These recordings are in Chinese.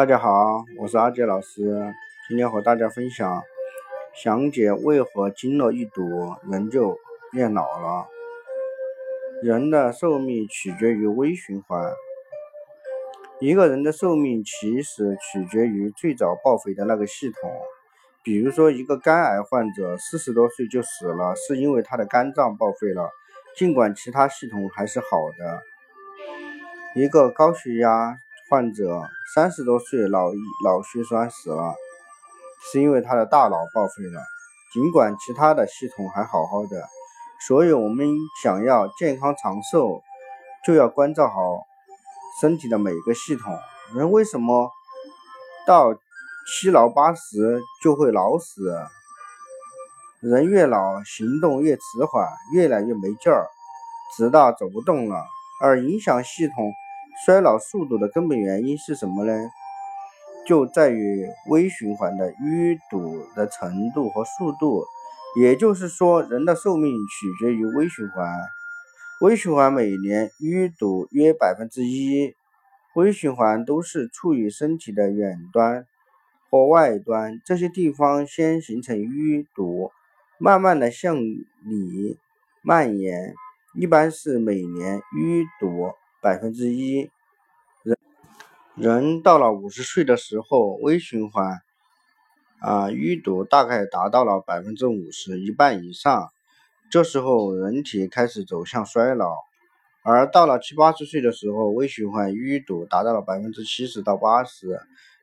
大家好，我是阿杰老师，今天和大家分享详解为何经络一堵人就变老了。人的寿命取决于微循环，一个人的寿命其实取决于最早报废的那个系统。比如说，一个肝癌患者四十多岁就死了，是因为他的肝脏报废了，尽管其他系统还是好的。一个高血压。患者三十多岁脑脑血栓死了，是因为他的大脑报废了，尽管其他的系统还好好的。所以，我们想要健康长寿，就要关照好身体的每个系统。人为什么到七老八十就会老死？人越老，行动越迟缓，越来越没劲儿，直到走不动了。而影响系统。衰老速度的根本原因是什么呢？就在于微循环的淤堵的程度和速度。也就是说，人的寿命取决于微循环。微循环每年淤堵约百分之一。微循环都是处于身体的远端或外端，这些地方先形成淤堵，慢慢的向里蔓延，一般是每年淤堵。百分之一，人人到了五十岁的时候，微循环啊淤堵大概达到了百分之五十一半以上，这时候人体开始走向衰老。而到了七八十岁的时候，微循环淤堵达到了百分之七十到八十，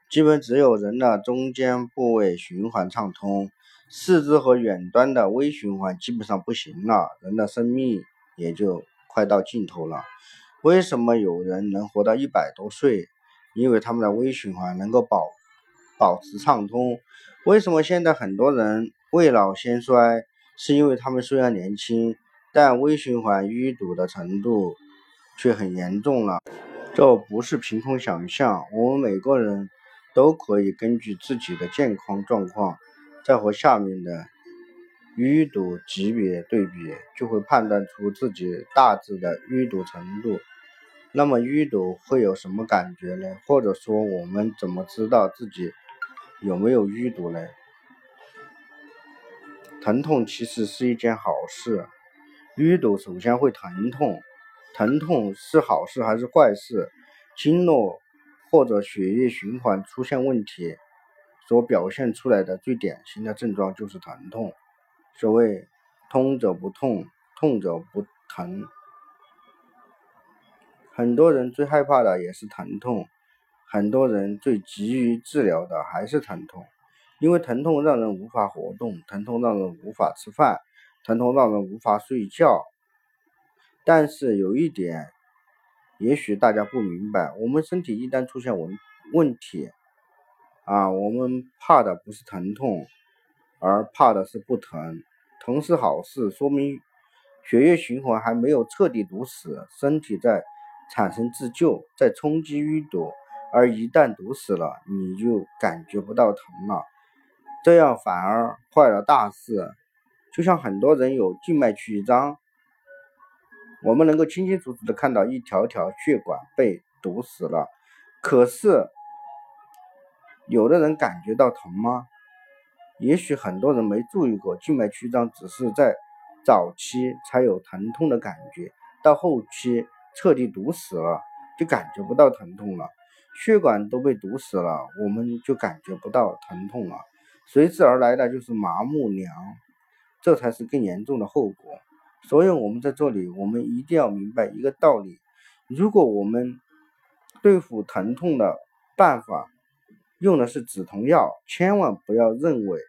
基本只有人的中间部位循环畅通，四肢和远端的微循环基本上不行了，人的生命也就快到尽头了。为什么有人能活到一百多岁？因为他们的微循环能够保保持畅通。为什么现在很多人未老先衰？是因为他们虽然年轻，但微循环淤堵的程度却很严重了。这不是凭空想象，我们每个人都可以根据自己的健康状况，再和下面的。淤堵级别对比，就会判断出自己大致的淤堵程度。那么淤堵会有什么感觉呢？或者说我们怎么知道自己有没有淤堵呢？疼痛其实是一件好事。淤堵首先会疼痛，疼痛是好事还是坏事？经络或者血液循环出现问题，所表现出来的最典型的症状就是疼痛。所谓“通者不痛，痛者不疼”。很多人最害怕的也是疼痛，很多人最急于治疗的还是疼痛，因为疼痛让人无法活动，疼痛让人无法吃饭，疼痛让人无法睡觉。但是有一点，也许大家不明白，我们身体一旦出现问问题，啊，我们怕的不是疼痛。而怕的是不疼，疼是好事，说明血液循环还没有彻底堵死，身体在产生自救，在冲击淤堵。而一旦堵死了，你就感觉不到疼了，这样反而坏了大事。就像很多人有静脉曲张，我们能够清清楚楚的看到一条条血管被堵死了，可是有的人感觉到疼吗？也许很多人没注意过，静脉曲张只是在早期才有疼痛的感觉，到后期彻底堵死了，就感觉不到疼痛了。血管都被堵死了，我们就感觉不到疼痛了，随之而来的就是麻木凉，这才是更严重的后果。所以，我们在这里，我们一定要明白一个道理：如果我们对付疼痛的办法，用的是止痛药，千万不要认为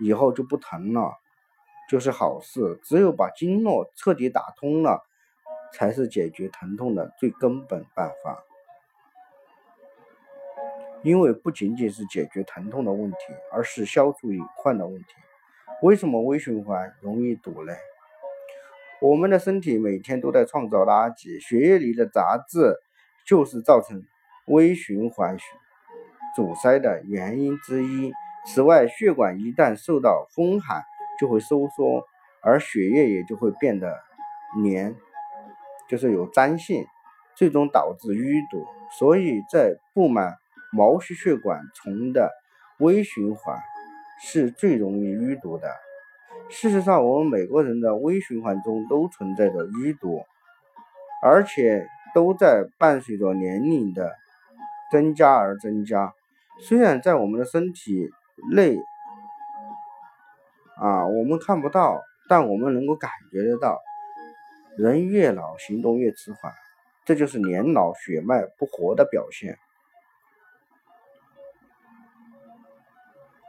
以后就不疼了就是好事。只有把经络彻底打通了，才是解决疼痛的最根本办法。因为不仅仅是解决疼痛的问题，而是消除隐患的问题。为什么微循环容易堵呢？我们的身体每天都在创造垃圾，血液里的杂质就是造成微循环。阻塞的原因之一。此外，血管一旦受到风寒，就会收缩，而血液也就会变得黏，就是有粘性，最终导致淤堵。所以在布满毛细血管丛的微循环是最容易淤堵的。事实上，我们每个人的微循环中都存在着淤堵，而且都在伴随着年龄的增加而增加。虽然在我们的身体内啊，我们看不到，但我们能够感觉得到，人越老行动越迟缓，这就是年老血脉不活的表现。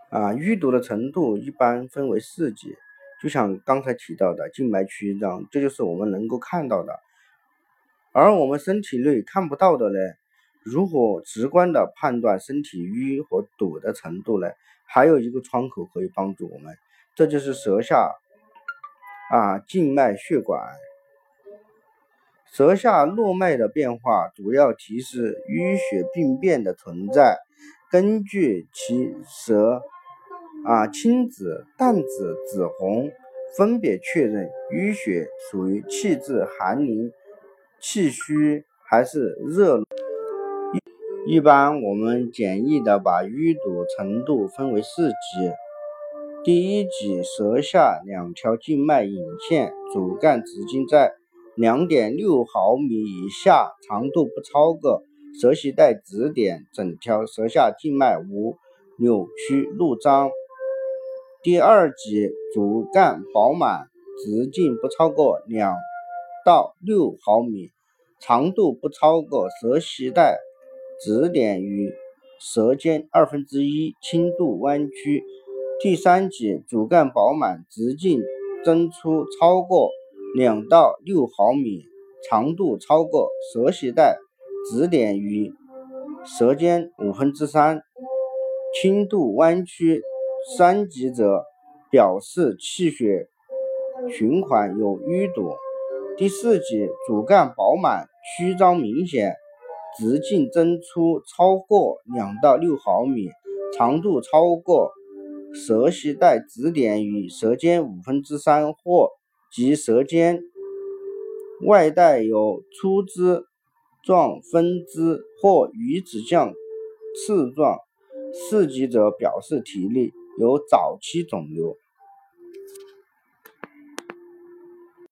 啊，淤堵的程度一般分为四级。就像刚才提到的静脉曲张，这就是我们能够看到的，而我们身体内看不到的呢？如何直观的判断身体淤和堵的程度呢？还有一个窗口可以帮助我们，这就是舌下啊静脉血管。舌下络脉的变化主要提示淤血病变的存在，根据其舌。啊，青紫、淡紫、紫红，分别确认淤血属于气滞、寒凝、气虚还是热。一般我们简易的把淤堵程度分为四级。第一级，舌下两条静脉引线主干直径在两点六毫米以下，长度不超过舌系带指点，整条舌下静脉无扭曲路张。第二级主干饱满，直径不超过两到六毫米，长度不超过舌系带指点与舌尖二分之一，轻度弯曲。第三级主干饱满，直径增粗超过两到六毫米，长度超过舌系带指点与舌尖五分之三，轻度弯曲。三级者表示气血循环有淤堵。第四级主干饱满，曲张明显，直径增粗超过两到六毫米，长度超过舌系带指点与舌尖五分之三或及舌尖外带有粗枝状分支或鱼子酱刺状。四级者表示体力。有早期肿瘤。